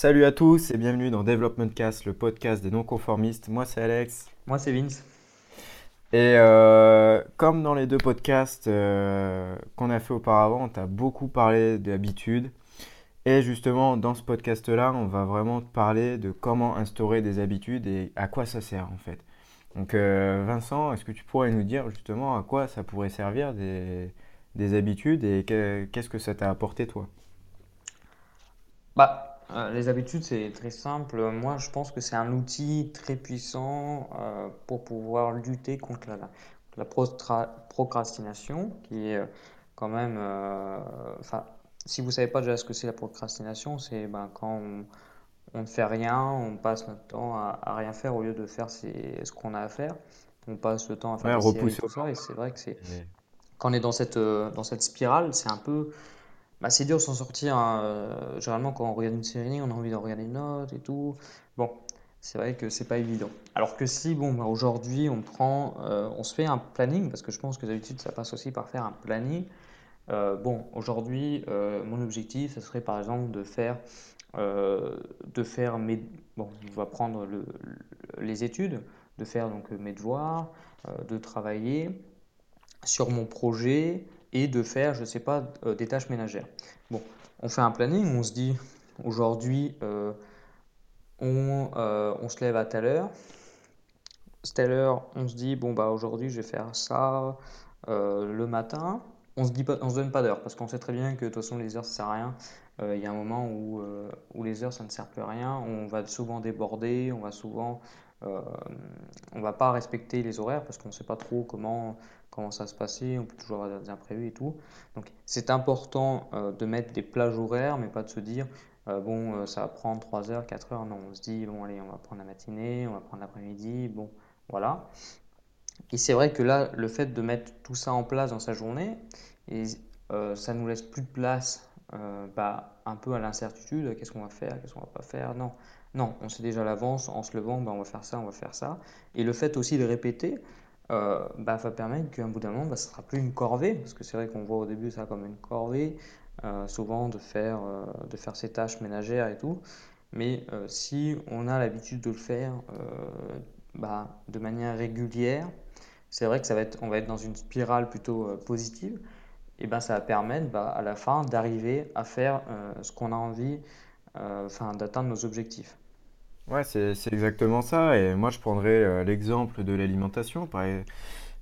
Salut à tous et bienvenue dans Development Cast, le podcast des non-conformistes. Moi c'est Alex. Moi c'est Vince. Et euh, comme dans les deux podcasts euh, qu'on a fait auparavant, on a beaucoup parlé d'habitudes. Et justement, dans ce podcast-là, on va vraiment parler de comment instaurer des habitudes et à quoi ça sert en fait. Donc euh, Vincent, est-ce que tu pourrais nous dire justement à quoi ça pourrait servir des, des habitudes et qu'est-ce que ça t'a apporté toi? Bah, euh, les habitudes, c'est très simple. Moi, je pense que c'est un outil très puissant euh, pour pouvoir lutter contre la, la procrastination, qui est quand même... Enfin, si vous savez pas déjà ce que c'est la procrastination, c'est ben, quand on, on ne fait rien, on passe notre temps à, rien faire au lieu de faire ce qu'on a à faire. On passe le temps à faire des séries, et c'est vrai que c'est quand on est dans cette euh, dans cette spirale, c'est un peu bah, c'est dur de s'en sortir. Hein. Euh, généralement, quand on regarde une série, on a envie d'en regarder une autre et tout. Bon, c'est vrai que c'est pas évident. Alors que si, bon, bah, aujourd'hui, on prend, euh, on se fait un planning, parce que je pense que d'habitude, ça passe aussi par faire un planning. bon, aujourd'hui, mon objectif, ce serait par exemple de faire euh, de faire mes... Bon, on va prendre les études, de faire donc mes devoirs, euh, de travailler sur mon projet et de faire, je ne sais pas, euh, des tâches ménagères. Bon, on fait un planning, on se dit aujourd'hui on, on, se lève à telle heure. Telle heure, on se dit bon bah aujourd'hui je vais faire ça le matin. On se se donne pas d'heure parce qu'on sait très bien que de toute façon les heures ça sert à rien. Euh, il y a un moment où, euh, où, les heures ça ne sert plus à rien, on va souvent déborder, on va souvent, euh, on va pas respecter les horaires parce qu'on ne sait pas trop comment, comment ça se passer, on peut toujours avoir des imprévus et tout. Donc c'est important de mettre des plages horaires, mais pas de se dire bon ça va prendre 3 heures, 4 heures, non, on se dit bon allez on va prendre la matinée, on va prendre l'après-midi, bon voilà. Et c'est vrai que là, le fait de mettre tout ça en place dans sa journée, et, ça nous laisse plus de place euh, bah, un peu à l'incertitude, qu'est-ce qu'on va faire, qu'est-ce qu'on va pas faire? Non, non, on sait déjà à l'avance, en se levant, bah, on va faire ça, on va faire ça. Et le fait aussi de répéter, euh, bah, va permettre qu'un bout d'un moment, bah, ce ne sera plus une corvée, parce que c'est vrai qu'on voit au début ça comme une corvée, euh, souvent de faire, de faire ses tâches ménagères et tout. Mais si on a l'habitude de le faire bah, de manière régulière, c'est vrai que ça va être, on va être dans une spirale plutôt positive et ben, ça va permettre bah, à la fin d'arriver à faire euh, ce qu'on a envie, euh, enfin, d'atteindre nos objectifs. Ouais, c'est exactement ça. Et moi, je prendrais euh, l'exemple de l'alimentation.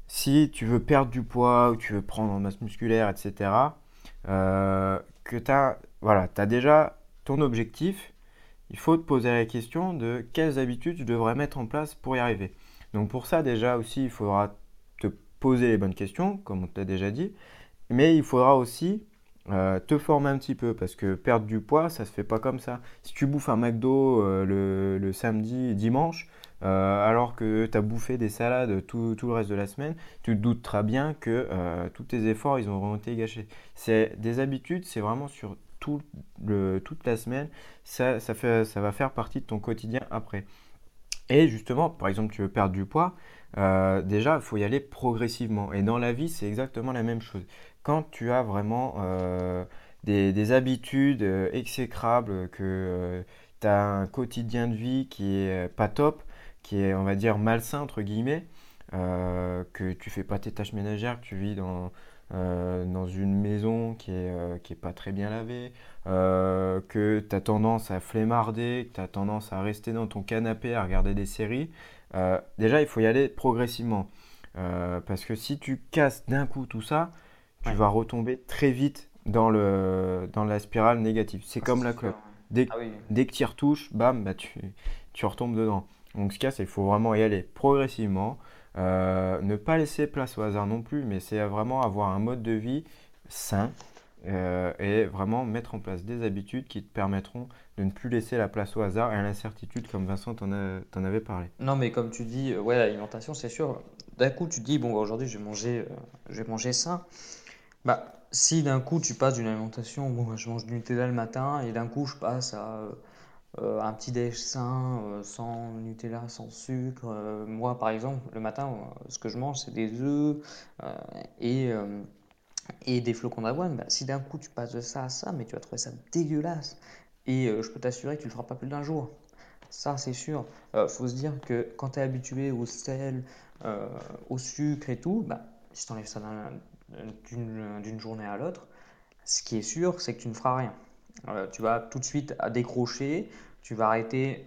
Si tu veux perdre du poids ou tu veux prendre en masse musculaire, etc., que tu as, voilà, as déjà ton objectif, il faut te poser la question de quelles habitudes tu devrais mettre en place pour y arriver. Donc pour ça, déjà aussi, il faudra te poser les bonnes questions, comme on t'a déjà dit, mais il faudra aussi euh, te former un petit peu parce que perdre du poids, ça se fait pas comme ça. Si tu bouffes un McDo euh, le, samedi, dimanche, euh, alors que tu as bouffé des salades tout, le reste de la semaine, tu te douteras bien que tous tes efforts, ils auront été gâchés. C'est des habitudes, c'est vraiment sur toute la semaine, ça va faire partie de ton quotidien après. Et justement, par exemple, tu veux perdre du poids, déjà, il faut y aller progressivement. Et dans la vie, c'est exactement la même chose quand tu as vraiment euh, des, habitudes euh, exécrables, que euh, tu as un quotidien de vie qui est pas top, qui est, on va dire, malsain, entre guillemets, que tu fais pas tes tâches ménagères, que tu vis dans, dans une maison qui est, qui est pas très bien lavée, que tu as tendance à flemmarder, que tu as tendance à rester dans ton canapé à regarder des séries, déjà il faut y aller progressivement. parce que si tu casses d'un coup tout ça, tu vas retomber très vite dans, le, dans la spirale négative. C'est ah, comme la clope. Dès, ah dès que tu y retouches, bam, bah, tu, tu retombes dedans. Donc ce cas, il faut vraiment y aller progressivement. Euh, ne pas laisser place au hasard non plus, mais c'est vraiment avoir un mode de vie sain euh, et vraiment mettre en place des habitudes qui te permettront de ne plus laisser la place au hasard et à l'incertitude, comme Vincent t'en, en avait parlé. Non, mais comme tu dis, euh, ouais, l'alimentation, c'est sûr. D'un coup, tu te dis, bon, bah, aujourd'hui, je vais manger, je vais manger sain. Bah, si d'un coup tu passes d'une alimentation, bon, je mange du Nutella le matin et d'un coup je passe à euh, un petit déj sain, euh, sans Nutella, sans sucre. Euh, moi par exemple, le matin, ce que je mange c'est des œufs et, des flocons d'avoine. Bah, si d'un coup tu passes de ça à ça, mais tu vas trouver ça dégueulasse. Et je peux t'assurer que tu le feras pas plus d'un jour. Ça, c'est sûr. Faut se dire que quand tu es habitué au sel, au sucre et tout, bah, si tu enlèves ça d'une journée à l'autre, ce qui est sûr, c'est que tu ne feras rien. tu vas tout de suite décrocher, tu vas arrêter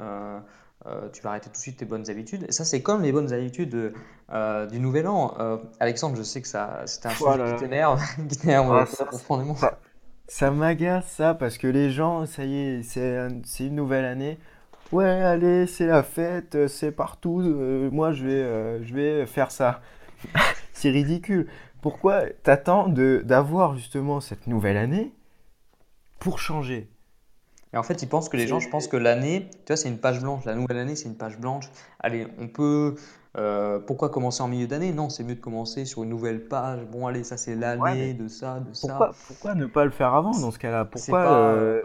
euh, tu vas arrêter tout de suite tes bonnes habitudes. Et ça, c'est comme les bonnes habitudes euh, du nouvel an. Euh, Alexandre, je sais que ça, c'est un sujet qui t'énerve, qui t'énerve ah, profondément. Ça, m'agace ça parce que les gens, ça y est, c'est, c'est une nouvelle année. Ouais, allez, c'est la fête, c'est partout. moi, je vais, je vais faire ça. c'est ridicule. Pourquoi t'attends de, d'avoir justement cette nouvelle année pour changer? Et en fait, ils pensent que les gens, je pense que l'année, tu vois, c'est une page blanche. La nouvelle année, c'est une page blanche. Allez, on peut. Euh, pourquoi commencer en milieu d'année? Non, c'est mieux de commencer sur une nouvelle page. Bon, allez, ça c'est l'année de ça, de ça. Pourquoi ne pas le faire avant dans ce cas-là? Pourquoi euh,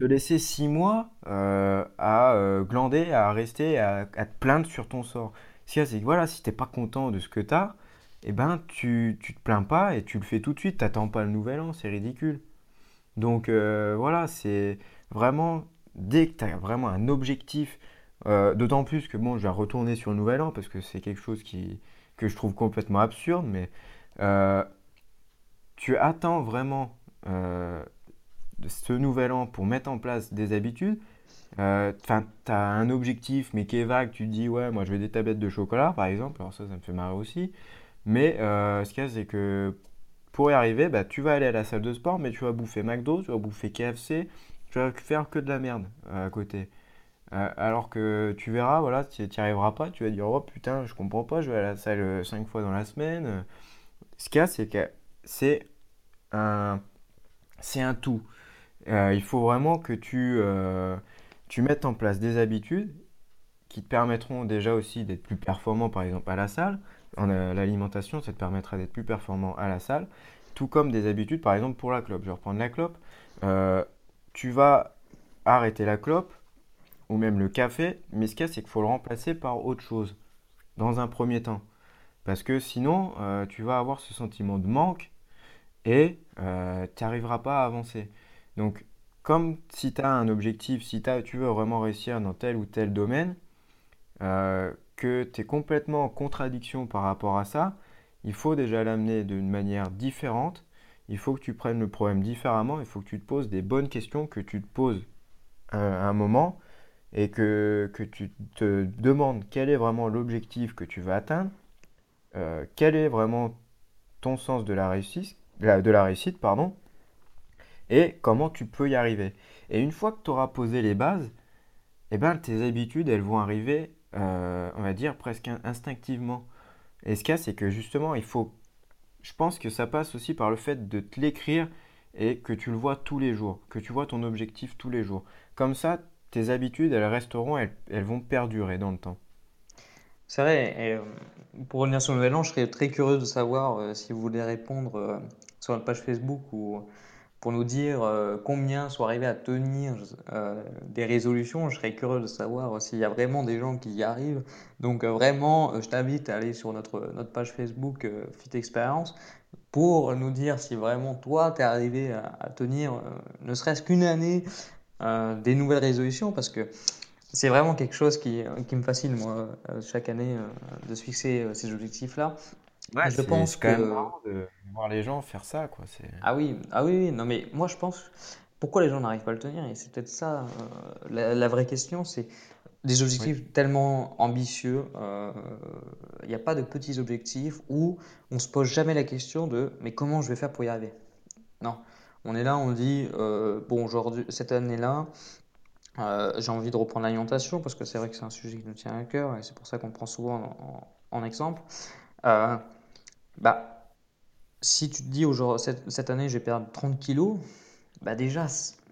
te laisser six mois euh, à glander, à rester, à, te plaindre sur ton sort? Si c'est voilà, si t'es pas content de ce que tu as, eh ben tu, tu te plains pas et tu le fais tout de suite. T'attends pas le nouvel an, c'est ridicule. Donc voilà, c'est vraiment, dès que tu as vraiment un objectif, euh, d'autant plus que bon, je vais retourner sur le nouvel an parce que c'est quelque chose qui, que je trouve complètement absurde, mais euh, tu attends vraiment euh, ce nouvel an pour mettre en place des habitudes. Enfin, tu as un objectif, mais qui est vague. Tu te dis, ouais, moi je veux des tablettes de chocolat, par exemple. Alors ça, ça me fait marrer aussi. Mais ce qu'il y a, c'est que pour y arriver, bah, tu vas aller à la salle de sport, mais tu vas bouffer McDo, tu vas bouffer KFC, tu vas faire que de la merde euh, à côté. Euh, alors que tu verras, voilà, tu n'y arriveras pas, tu vas dire, oh putain, je comprends pas, je vais à la salle 5 fois dans la semaine. Ce qu'il y a, c'est que c'est un, c'est un tout. Euh, il faut vraiment que tu, tu mettes en place des habitudes qui te permettront déjà aussi d'être plus performant, par exemple, à la salle. En l'alimentation, ça te permettra d'être plus performant à la salle. Tout comme des habitudes, par exemple, pour la clope. Je vais reprendre la clope tu vas arrêter la clope ou même le café, mais ce qu'il y a, c'est qu'il faut le remplacer par autre chose dans un premier temps. Parce que sinon, euh, tu vas avoir ce sentiment de manque et euh, tu n'arriveras pas à avancer. Donc, comme si tu as un objectif, si tu veux vraiment réussir dans tel ou tel domaine, euh, que tu es complètement en contradiction par rapport à ça, il faut déjà l'amener d'une manière différente il faut que tu prennes le problème différemment, il faut que tu te poses des bonnes questions que tu te poses à un moment et que, que tu te demandes quel est vraiment l'objectif que tu veux atteindre, euh, quel est vraiment ton sens de la réussite, de la réussite pardon, et comment tu peux y arriver. Et une fois que tu auras posé les bases, eh ben, tes habitudes, elles vont arriver, euh, on va dire, presque instinctivement. Et ce cas, c'est que justement, il faut je pense que ça passe aussi par le fait de te l'écrire et que tu le vois tous les jours, que tu vois ton objectif tous les jours. Comme ça, tes habitudes, elles resteront, elles, vont perdurer dans le temps. C'est vrai, et euh, pour revenir sur le nouvel an, je serais très curieux de savoir euh, si vous voulez répondre sur notre page Facebook ou pour nous dire combien sont arrivés à tenir des résolutions. Je serais curieux de savoir s'il y a vraiment des gens qui y arrivent. Donc vraiment, je t'invite à aller sur notre, notre page Facebook Fit Experience pour nous dire si vraiment toi, tu es arrivé à, tenir ne serait-ce qu'une année des nouvelles résolutions parce que c'est vraiment quelque chose qui, qui, me fascine, moi, chaque année, de se fixer ces objectifs-là. Ouais, je pense quand que... même de voir les gens faire ça, quoi. Ah oui, ah oui, non mais moi je pense pourquoi les gens n'arrivent pas à le tenir? Et c'est peut-être ça euh, la, vraie question, c'est des objectifs tellement ambitieux. Il euh, n'y a pas de petits objectifs où on se pose jamais la question de mais comment je vais faire pour y arriver? Non, on est là, on dit euh, bon aujourd'hui cette année-là. j'ai envie de reprendre l'alimentation parce que c'est vrai que c'est un sujet qui nous tient à cœur et c'est pour ça qu'on prend souvent en, en exemple. Bah, si tu te dis aujourd'hui, cette, cette, année, je vais perdre 30 kilos, bah déjà,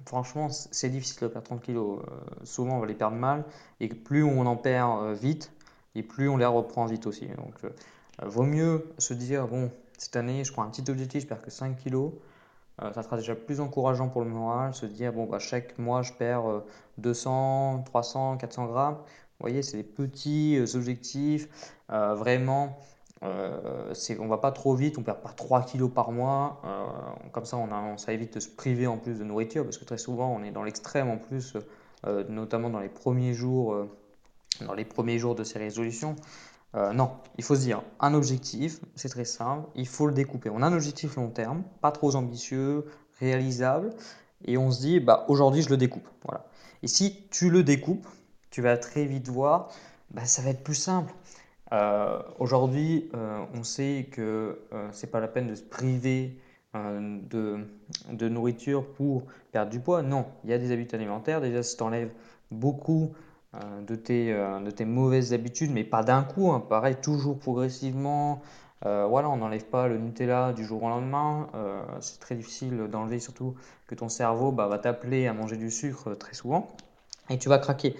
franchement, c'est difficile de perdre 30 kilos. Euh, souvent, on va les perdre mal. Et plus on en perd euh, vite, et plus on les reprend vite aussi. Donc, euh, vaut mieux se dire, bon, cette année, je prends un petit objectif, je perds que 5 kilos. ça sera déjà plus encourageant pour le moral. Se dire, bon, bah, chaque mois, je perds 200, 300, 400 grammes. Vous voyez, c'est des petits objectifs. vraiment Euh, on va pas trop vite, on perd pas 3 kilos par mois. Euh, comme ça, on, ça évite de se priver en plus de nourriture parce que très souvent, on est dans l'extrême en plus, euh, notamment dans les premiers jours, dans les premiers jours de ces résolutions. non, il faut se dire un objectif, c'est très simple, il faut le découper. On a un objectif long terme, pas trop ambitieux, réalisable, et on se dit bah aujourd'hui je le découpe. Voilà. Et si tu le découpes, tu vas très vite voir, bah, ça va être plus simple. Euh, aujourd'hui, euh, on sait que euh, c'est pas la peine de se priver de, de, nourriture pour perdre du poids. Non, il y a des habitudes alimentaires. Déjà, si tu enlèves beaucoup de, tes, de tes mauvaises habitudes, mais pas d'un coup, hein, pareil, toujours progressivement. voilà, on n'enlève pas le Nutella du jour au lendemain. c'est très difficile d'enlever, surtout que ton cerveau bah, va t'appeler à manger du sucre très souvent et tu vas craquer.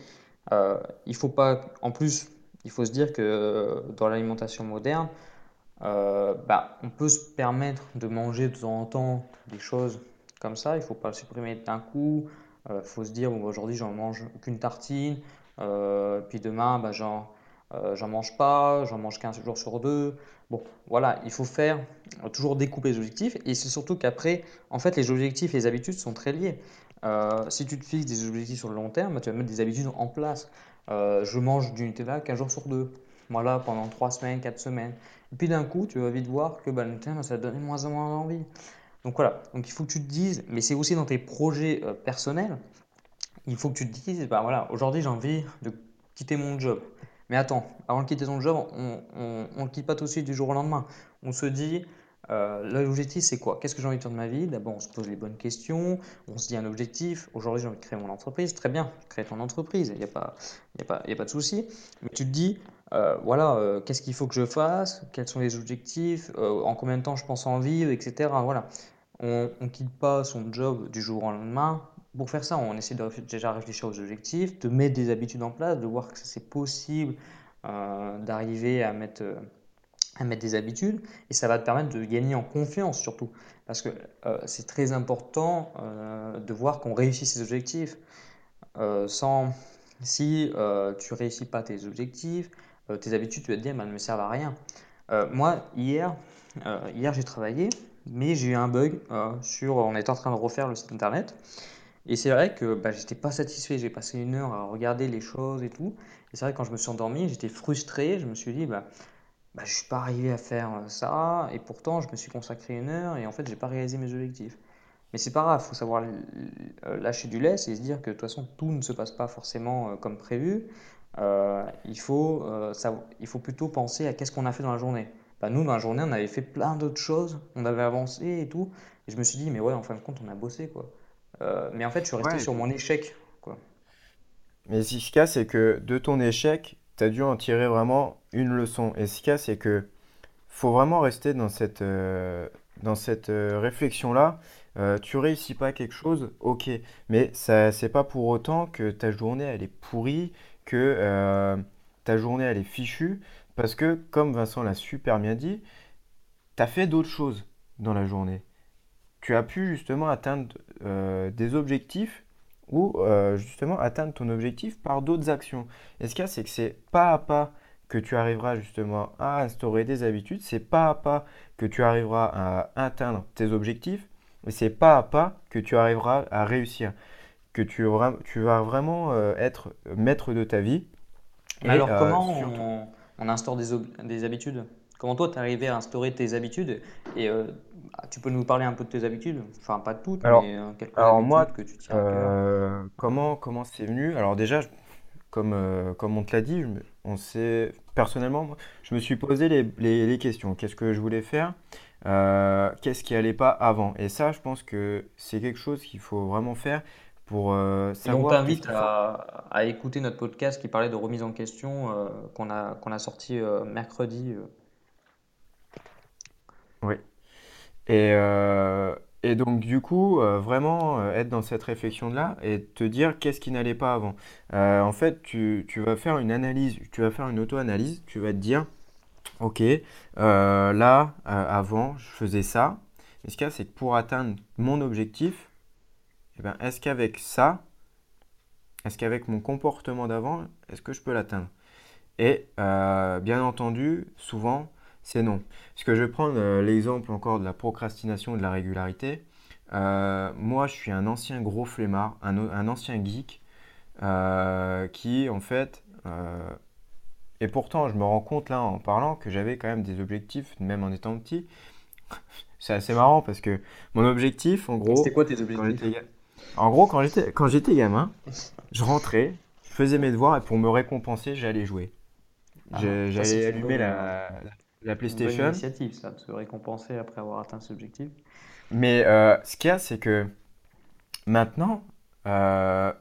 il faut pas, en plus, il faut se dire que euh, dans l'alimentation moderne, euh, bah, on peut se permettre de manger de temps en temps des choses comme ça. Il ne faut pas le supprimer d'un coup. Il euh, faut se dire, bon, aujourd'hui, j'en mange qu'une tartine. puis demain, bah, j'en j'en mange pas. J'en mange 15 jours sur deux. Bon, voilà, il faut faire toujours découper les objectifs. Et c'est surtout qu'après, en fait, les objectifs et les habitudes sont très liés. si tu te fixes des objectifs sur le long terme, bah, tu vas mettre des habitudes en place. Euh, je mange du Nutella qu'un jour sur deux. Voilà, pendant 3 semaines, 4 semaines. Et puis d'un coup, tu vas vite voir que bah, le Nutella, ça va donner moins en moins envie. Donc voilà, donc il faut que tu te dises, mais c'est aussi dans tes projets euh, personnels, il faut que tu te dises, bah voilà, aujourd'hui j'ai envie de quitter mon job. Mais attends, avant de quitter ton job, on ne le quitte pas tout de suite du jour au lendemain. On se dit, euh, L'objectif, c'est quoi? Qu'est-ce que j'ai envie de faire de ma vie? D'abord, on se pose les bonnes questions, on se dit un objectif. Aujourd'hui, j'ai envie de créer mon entreprise. Très bien, crée ton entreprise, il n'y a, pas, a, a pas de souci. Mais tu te dis, euh, voilà, euh, qu'est-ce qu'il faut que je fasse? Quels sont les objectifs? En combien de temps je pense en vivre, etc. Voilà. On ne quitte pas son job du jour au lendemain. Pour faire ça, on essaie de déjà réfléchir aux objectifs, de mettre des habitudes en place, de voir que c'est possible d'arriver à mettre mettre des habitudes et ça va te permettre de gagner en confiance surtout. Parce que euh, c'est très important euh, de voir qu'on réussit ses objectifs. Euh, sans si tu réussis pas tes objectifs tes habitudes tu vas te dire bah, elles ne me servent à rien. Moi hier hier j'ai travaillé mais j'ai eu un bug sur on était en train de refaire le site internet. Et c'est vrai que bah, j'étais pas satisfait. J'ai passé une heure à regarder les choses et tout. Et c'est vrai que quand je me suis endormi j'étais frustré. Je me suis dit bah bah, je ne suis pas arrivé à faire euh, ça, et pourtant je me suis consacré une heure, et en fait, j'ai pas réalisé mes objectifs. Mais c'est pas grave, il faut savoir euh, lâcher du lest et se dire que de toute façon, tout ne se passe pas forcément euh, comme prévu. il, faut, il faut plutôt penser à qu'est-ce qu'on a fait dans la journée. Bah, nous, dans la journée, on avait fait plein d'autres choses, on avait avancé et tout. Et je me suis dit, mais ouais, en fin de compte, on a bossé, quoi. mais en fait, je suis resté sur mon échec, quoi. Mais ce qui c'est que de ton échec, tu as dû en tirer vraiment une leçon. Et ce qu'il c'est que faut vraiment rester dans cette, euh, euh, réflexion-là. Euh, tu réussis pas quelque chose, ok, mais ça, c'est pas pour autant que ta journée elle est pourrie, que euh, ta journée elle est fichue, parce que comme Vincent l'a super bien dit, tu as fait d'autres choses dans la journée. Tu as pu justement atteindre des objectifs ou euh, justement atteindre ton objectif par d'autres actions. Et ce qu'il y a, c'est que c'est pas à pas que tu arriveras justement à instaurer des habitudes, c'est pas à pas que tu arriveras à atteindre tes objectifs, et c'est pas à pas que tu arriveras à réussir, que tu, tu vas vraiment euh, être maître de ta vie. Alors euh, comment on, instaure des, des habitudes? Comment toi, tu es arrivé à instaurer tes habitudes et ah, tu peux nous parler un peu de tes habitudes? Enfin, pas toutes, alors, mais euh, quelques alors moi, que tu tiens euh, comment comment c'est venu? Alors déjà, comme, euh, comme on te l'a dit, on sait personnellement, je me suis posé les, les, questions. Qu'est-ce que je voulais faire? Qu'est-ce qui allait pas avant? Et ça, je pense que c'est quelque chose qu'il faut vraiment faire pour savoir. on t'invite à, à, écouter notre podcast qui parlait de remise en question qu'on a, qu'on a sorti mercredi. Oui. Et, euh, et donc, du coup, euh, vraiment euh, être dans cette réflexion-là et te dire qu'est-ce qui n'allait pas avant. en fait, tu, tu vas faire une analyse, tu vas faire une auto-analyse, tu vas te dire, ok, là, avant, je faisais ça. Mais ce qu'il y a, c'est que pour atteindre mon objectif, eh ben, est-ce qu'avec ça, est-ce qu'avec mon comportement d'avant, est-ce que je peux l'atteindre? Et bien entendu, souvent, c'est non. Parce que je vais prendre euh, l'exemple encore de la procrastination et de la régularité. Euh, moi, je suis un ancien gros flemmard, un, ancien geek, euh, qui en fait, et pourtant je me rends compte là en parlant que j'avais quand même des objectifs, même en étant petit. C'est assez marrant parce que mon objectif, en gros, C'était quoi tes objectifs? en gros, quand j'étais quand j'étais gamin, je rentrais, je faisais mes devoirs et pour me récompenser, j'allais jouer. Ah, J'allais allumer la, la une bonne PlayStation. initiative, ça, de se récompenser après avoir atteint ce objectif. Mais euh, ce qu'il y a, c'est que maintenant, euh,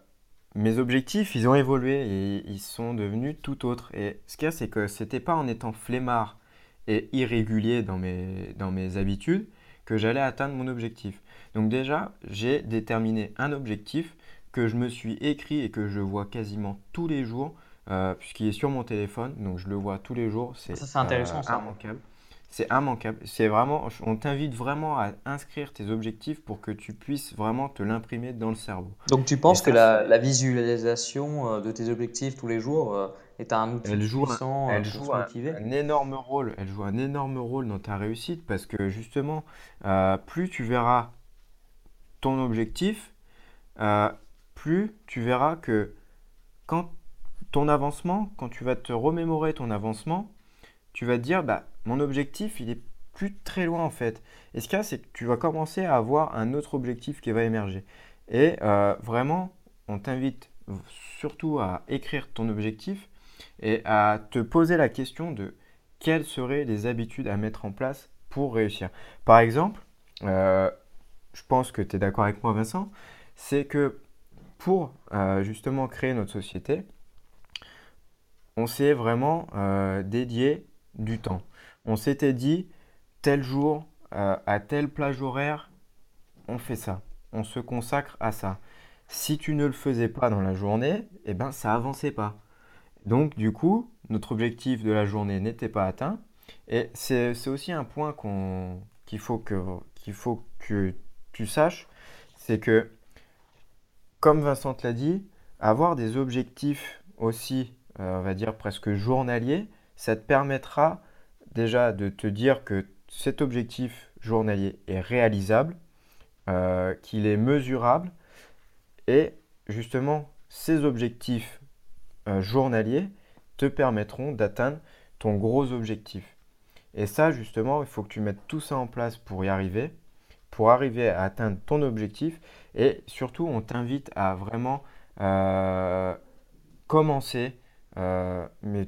mes objectifs, ils ont évolué et ils sont devenus tout autres. Et ce qu'il y a, c'est que c'était pas en étant flemmard et irrégulier dans mes, dans mes habitudes que j'allais atteindre mon objectif. Donc déjà, j'ai déterminé un objectif que je me suis écrit et que je vois quasiment tous les jours euh, puisqu'il est sur mon téléphone, donc je le vois tous les jours. C'est Ça, c'est intéressant, euh, ça. immanquable. C'est immanquable. C'est vraiment, on t'invite vraiment à inscrire tes objectifs pour que tu puisses vraiment te l'imprimer dans le cerveau. Donc tu penses que la, visualisation euh, de tes objectifs tous les jours est un outil elle joue un, puissant elle pour joue se un, énorme rôle. Elle joue un énorme rôle dans ta réussite parce que justement, euh, plus tu verras ton objectif, euh, plus tu verras que quand ton avancement, quand tu vas te remémorer ton avancement, tu vas te dire, bah, mon objectif, il est plus très loin en fait. Et ce qu'il y a, c'est que tu vas commencer à avoir un autre objectif qui va émerger. Et euh, vraiment, on t'invite surtout à écrire ton objectif et à te poser la question de quelles seraient les habitudes à mettre en place pour réussir. Par exemple, euh, je pense que tu es d'accord avec moi, Vincent, c'est que pour euh, justement créer notre société, on s'est vraiment euh, dédié du temps. On s'était dit, tel jour, euh, à telle plage horaire, on fait ça. On se consacre à ça. Si tu ne le faisais pas dans la journée, eh ben ça avançait pas. Donc du coup, notre objectif de la journée n'était pas atteint. Et c'est aussi un point qu'il faut que faut que tu saches, c'est que comme Vincent l'a dit, avoir des objectifs aussi, on va dire presque journaliers, ça te permettra déjà de te dire que cet objectif journalier est réalisable, euh, qu'il est mesurable, et justement, ces objectifs euh, journaliers te permettront d'atteindre ton gros objectif. Et ça, justement, il faut que tu mettes tout ça en place pour y arriver, pour arriver à atteindre ton objectif. Et surtout, on t'invite à vraiment euh, commencer, euh, mais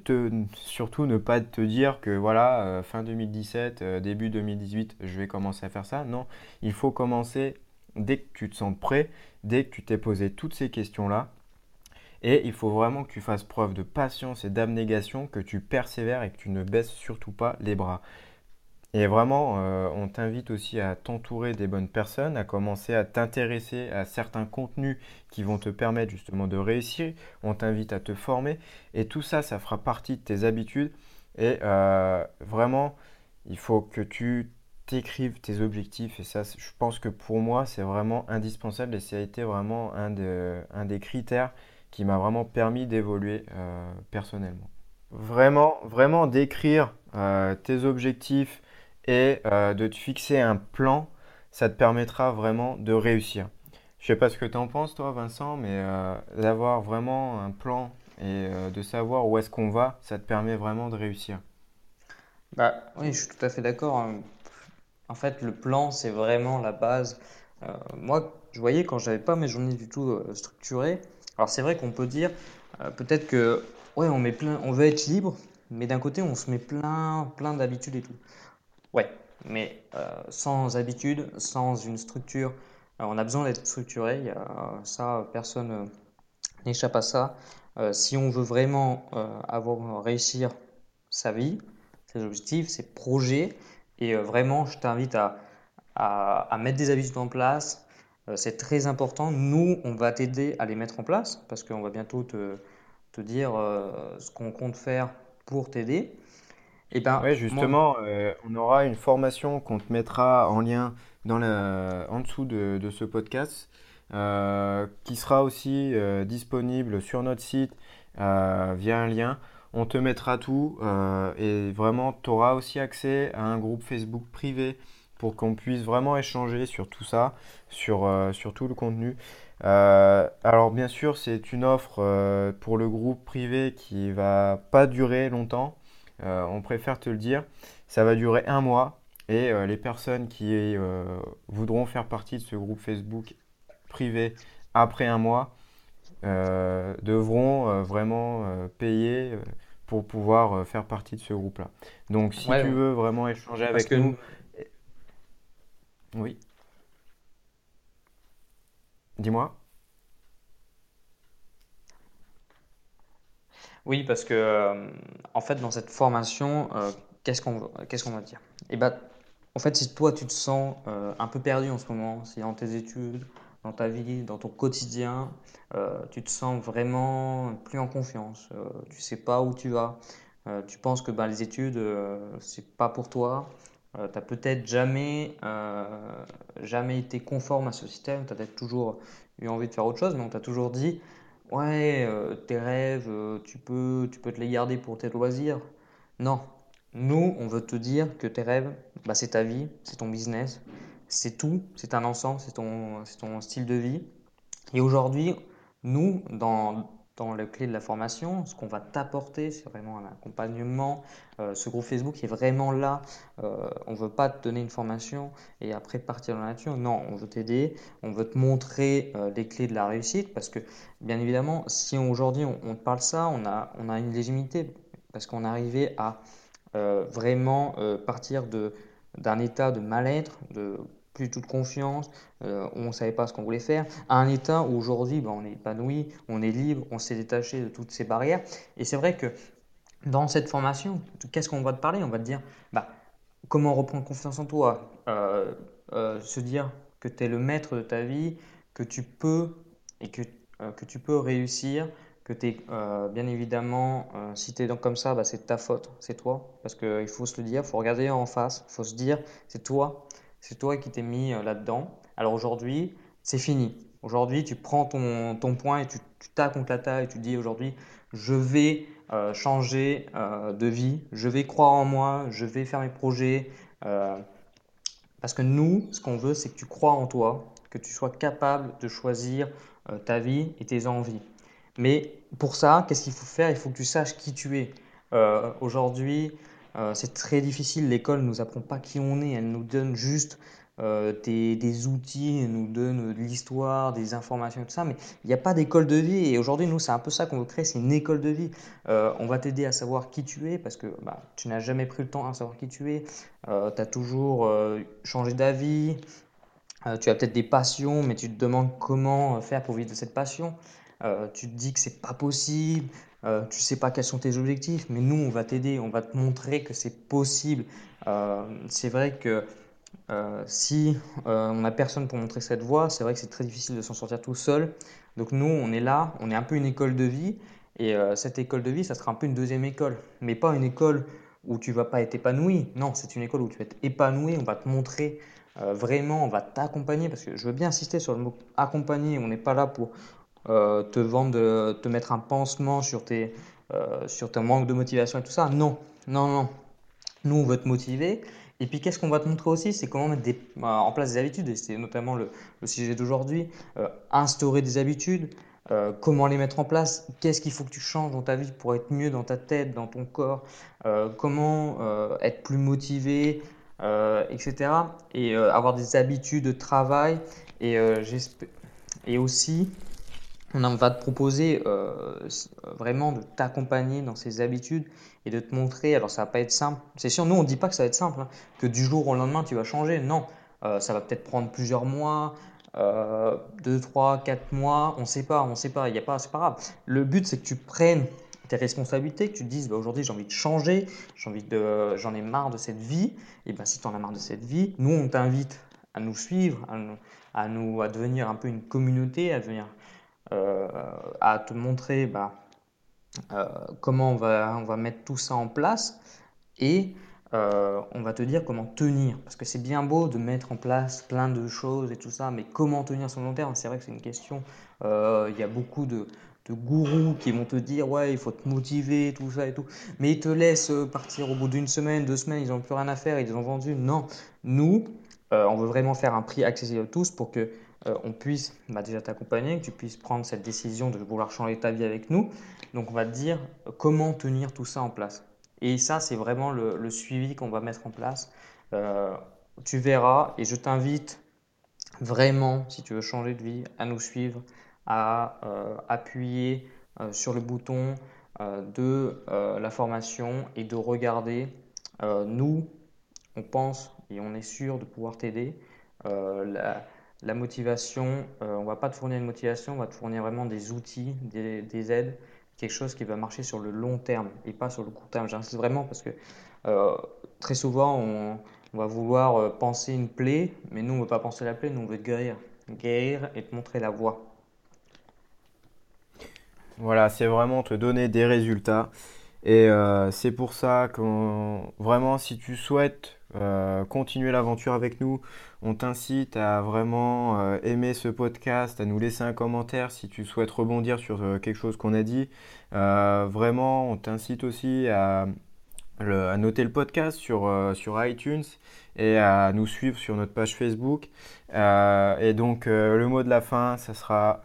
surtout ne pas te dire que voilà, euh, fin 2017, euh, début 2018, je vais commencer à faire ça. Non, il faut commencer dès que tu te sens prêt, dès que tu t'es posé toutes ces questions-là. Et il faut vraiment que tu fasses preuve de patience et d'abnégation, que tu persévères et que tu ne baisses surtout pas les bras. Et vraiment, euh, on t'invite aussi à t'entourer des bonnes personnes, à commencer à t'intéresser à certains contenus qui vont te permettre justement de réussir. On t'invite à te former. Et tout ça, ça fera partie de tes habitudes. Et euh, vraiment, il faut que tu t'écrives tes objectifs. Et ça, je pense que pour moi, c'est vraiment indispensable. Et ça a été vraiment un de- un des critères qui m'a vraiment permis d'évoluer euh, personnellement. Vraiment, vraiment d'écrire tes objectifs et euh, de te fixer un plan, ça te permettra vraiment de réussir. Je sais pas ce que tu en penses, toi, Vincent, mais euh, d'avoir vraiment un plan et euh, de savoir où est-ce qu'on va, ça te permet vraiment de réussir. Bah, oui, je suis tout à fait d'accord. hein. En fait, le plan, c'est vraiment la base. Moi, je voyais quand j'avais pas mes journées du tout structurées. Alors, c'est vrai qu'on peut dire peut-être que ouais, on met plein, on veut être libre, mais d'un côté, on se met plein, plein d'habitudes et tout. Ouais, mais euh, sans habitude, sans une structure, euh, on a besoin d'être structuré. A, ça, personne euh, n'échappe à ça. Euh, si on veut vraiment euh, avoir réussir sa vie, ses objectifs, ses projets, et euh, vraiment, je t'invite à, à, mettre des habitudes en place. Euh, c'est très important. Nous, on va t'aider à les mettre en place parce qu'on va bientôt te, te dire euh, ce qu'on compte faire pour t'aider. Et ben, Ouais, moi, justement, euh, on aura une formation qu'on te mettra en lien dans la, en dessous de, de ce podcast, euh, qui sera aussi euh, disponible sur notre site via un lien. on te mettra tout et vraiment, tu auras aussi accès à un groupe Facebook privé pour qu'on puisse vraiment échanger sur tout ça, sur, sur tout le contenu. Euh, alors bien sûr, c'est une offre pour le groupe privé qui va pas durer longtemps. On préfère te le dire. Ça va durer un mois et les personnes qui voudront faire partie de ce groupe Facebook privé après un mois euh, devront euh, vraiment euh, payer pour pouvoir faire partie de ce groupe-là. Donc si tu veux vraiment échanger avec nous... Oui. Dis-moi. Oui, parce que en fait, dans cette formation, qu'est-ce qu'on qu'est-ce qu'on va dire? Eh ben, en fait, si toi tu te sens un peu perdu en ce moment, si dans tes études, dans ta vie, dans ton quotidien, euh, tu te sens vraiment plus en confiance, euh, tu sais pas où tu vas, euh, tu penses que bah, les études, euh, c'est pas pour toi, tu n'as peut-être jamais, jamais été conforme à ce système, tu as peut-être toujours eu envie de faire autre chose, mais on t'a toujours dit, ouais, tes rêves, tu, peux, tu peux te les garder pour tes loisirs. Non, nous, on veut te dire que tes rêves, bah, c'est ta vie, c'est ton business, c'est tout, c'est un ensemble, c'est ton, ton style de vie. Et aujourd'hui, nous, dans, dans le clé de la formation, ce qu'on va t'apporter, c'est vraiment un accompagnement. Euh, ce groupe Facebook est vraiment là. Euh, on veut pas te donner une formation et après partir dans la nature. Non, on veut t'aider. On veut te montrer euh, les clés de la réussite parce que, bien évidemment, si aujourd'hui on, te parle ça, on a, on a une légitimité parce qu'on est arrivé à vraiment partir d'un état de mal-être, de plus toute confiance, euh, on ne savait pas ce qu'on voulait faire, à un état où aujourd'hui ben, on est épanoui, on est libre, on s'est détaché de toutes ces barrières. Et c'est vrai que dans cette formation, qu'est-ce qu'on va te parler? On va te dire bah, comment reprendre confiance en toi, euh, euh, se dire que tu es le maître de ta vie, que tu peux et que, que tu peux réussir, que tu es bien évidemment, si tu es comme ça, bah, c'est ta faute, c'est toi, parce qu'il faut se le dire, il faut regarder en face, il faut se dire, c'est toi c'est toi qui t'es mis euh, là-dedans. Alors aujourd'hui, c'est fini. Aujourd'hui, tu prends ton, ton point et tu, tapes contre la table et tu dis aujourd'hui, je vais euh, changer euh, de vie, je vais croire en moi, je vais faire mes projets. parce que nous, ce qu'on veut, c'est que tu crois en toi, que tu sois capable de choisir ta vie et tes envies. Mais pour ça, qu'est-ce qu'il faut faire? Il faut que tu saches qui tu es. aujourd'hui, euh, c'est très difficile, l'école ne nous apprend pas qui on est, elle nous donne juste euh, des, outils, elle nous donne de l'histoire, des informations, tout ça, mais il n'y a pas d'école de vie. Et aujourd'hui, nous, c'est un peu ça qu'on veut créer, c'est une école de vie. Euh, on va t'aider à savoir qui tu es, parce que bah, tu n'as jamais pris le temps à savoir qui tu es, tu as toujours changé d'avis, tu as peut-être des passions, mais tu te demandes comment faire pour vivre de cette passion. tu te dis que c'est pas possible, euh, tu sais pas quels sont tes objectifs, mais nous, on va t'aider, on va te montrer que c'est possible. Euh, c'est vrai que euh, si euh, on n'a personne pour montrer cette voie, c'est vrai que c'est très difficile de s'en sortir tout seul. Donc nous, on est là, on est un peu une école de vie, et cette école de vie, ça sera un peu une deuxième école, mais pas une école où tu vas pas être épanoui. Non, c'est une école où tu vas être épanoui, on va te montrer vraiment, on va t'accompagner, parce que je veux bien insister sur le mot accompagner, on n'est pas là pour euh, te vendre, te mettre un pansement sur, tes, euh, sur ton manque de motivation et tout ça. Non, non, non. Nous, on veut te motiver. Et puis, qu'est-ce qu'on va te montrer aussi? C'est comment mettre euh, en place des habitudes. Et c'est notamment le, sujet d'aujourd'hui. instaurer des habitudes. comment les mettre en place? Qu'est-ce qu'il faut que tu changes dans ta vie pour être mieux dans ta tête, dans ton corps? Comment être plus motivé? Etc. Et avoir des habitudes de travail. Et aussi on va te proposer euh, vraiment de t'accompagner dans ces habitudes et de te montrer. Alors, ça va pas être simple. C'est sûr, nous, on ne dit pas que ça va être simple, hein, que du jour au lendemain, tu vas changer. Non, euh, ça va peut-être prendre plusieurs mois, euh, 2, 3, 4 mois. On ne sait pas, on ne sait pas. Il y a pas, c'est pas grave. Le but, c'est que tu prennes tes responsabilités, que tu te dises bah, aujourd'hui j'ai envie de changer, j'ai envie j'en ai marre de cette vie. Et ben si tu en as marre de cette vie, nous on t'invite à nous suivre, à nous, à à devenir un peu une communauté, à devenir à te montrer bah, euh, comment on va, mettre tout ça en place et euh, on va te dire comment tenir. Parce que c'est bien beau de mettre en place plein de choses et tout ça, mais comment tenir sur le long terme C'est vrai que c'est une question. Il y a beaucoup de gourous qui vont te dire ouais, il faut te motiver, tout ça et tout. Mais ils te laissent partir au bout d'une semaine, deux semaines, ils n'ont plus rien à faire, ils ont vendu. Non, nous, on veut vraiment faire un prix accessible à tous pour que on puisse déjà t'accompagner, que tu puisses prendre cette décision de vouloir changer ta vie avec nous. Donc on va te dire comment tenir tout ça en place. Et ça, c'est vraiment le, suivi qu'on va mettre en place. Euh, tu verras, et je t'invite vraiment, si tu veux changer de vie, à nous suivre, à euh, appuyer euh, sur le bouton de la formation et de regarder. nous, on pense et on est sûr de pouvoir t'aider. La, motivation, on ne va pas te fournir une motivation, on va te fournir vraiment des outils, des aides quelque chose qui va marcher sur le long terme et pas sur le court terme. J'insiste vraiment parce que euh, très souvent, on, va vouloir euh, penser une plaie, mais nous, on ne veut pas penser la plaie, nous, on veut guérir. Guérir et te montrer la voie. Voilà, c'est vraiment te donner des résultats. Et euh, c'est pour ça que vraiment, si tu souhaites continuer l'aventure avec nous, on t'incite à vraiment euh, aimer ce podcast, à nous laisser un commentaire si tu souhaites rebondir sur euh, quelque chose qu'on a dit. Euh, vraiment, on t'incite aussi à, noter le podcast sur, sur iTunes et à nous suivre sur notre page Facebook. et donc, le mot de la fin, ça sera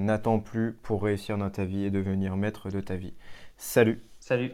n'attends plus pour réussir dans ta vie et devenir maître de ta vie. Salut Salut